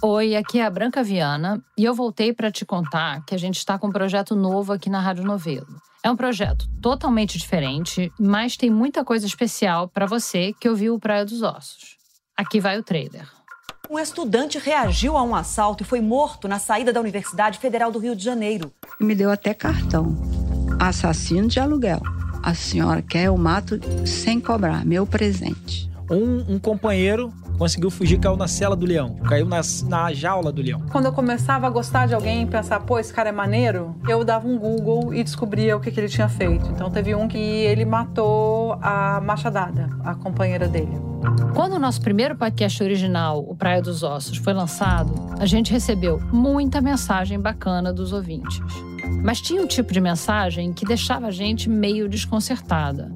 Oi, aqui é a Branca Viana e eu voltei para te contar que a gente está com um projeto novo aqui na Rádio Novelo. É um projeto totalmente diferente, mas tem muita coisa especial para você que ouviu o Praia dos Ossos. Aqui vai o trailer. Um estudante reagiu a um assalto e foi morto na saída da Universidade Federal do Rio de Janeiro. E me deu até cartão. Assassino de aluguel. A senhora quer, eu mato sem cobrar. Meu presente. Um, um companheiro conseguiu fugir, caiu na cela do leão, caiu na, na jaula do leão. Quando eu começava a gostar de alguém e pensar, pô, esse cara é maneiro, eu dava um Google e descobria o que, que ele tinha feito. Então teve um que ele matou a machadada, a companheira dele. Quando o nosso primeiro podcast original, o Praia dos Ossos, foi lançado, a gente recebeu muita mensagem bacana dos ouvintes. Mas tinha um tipo de mensagem que deixava a gente meio desconcertada.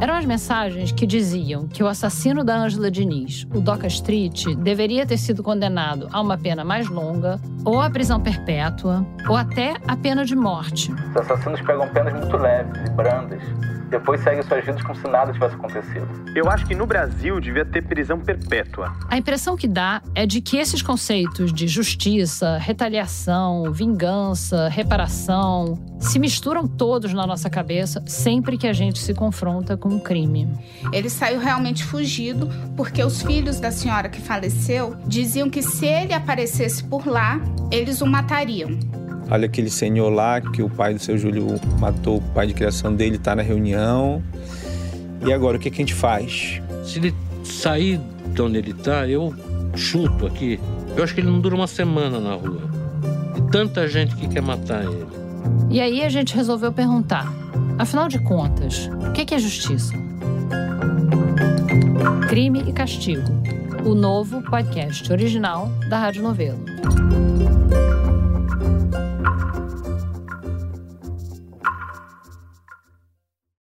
Eram as mensagens que diziam que o assassino da Ângela Diniz, o Doca Street, deveria ter sido condenado a uma pena mais longa, ou a prisão perpétua, ou até a pena de morte. Os assassinos pegam penas muito leves e brandas depois segue suas vidas como se nada tivesse acontecido. Eu acho que no Brasil devia ter prisão perpétua. A impressão que dá é de que esses conceitos de justiça, retaliação, vingança, reparação se misturam todos na nossa cabeça sempre que a gente se confronta com um crime. Ele saiu realmente fugido porque os filhos da senhora que faleceu diziam que se ele aparecesse por lá, eles o matariam. Olha aquele senhor lá que o pai do seu Júlio matou, o pai de criação dele está na reunião. E agora, o que, que a gente faz? Se ele sair de onde ele está, eu chuto aqui. Eu acho que ele não dura uma semana na rua. E tanta gente que quer matar ele. E aí a gente resolveu perguntar: afinal de contas, o que é justiça? Crime e Castigo, o novo podcast original da Rádio Novelo.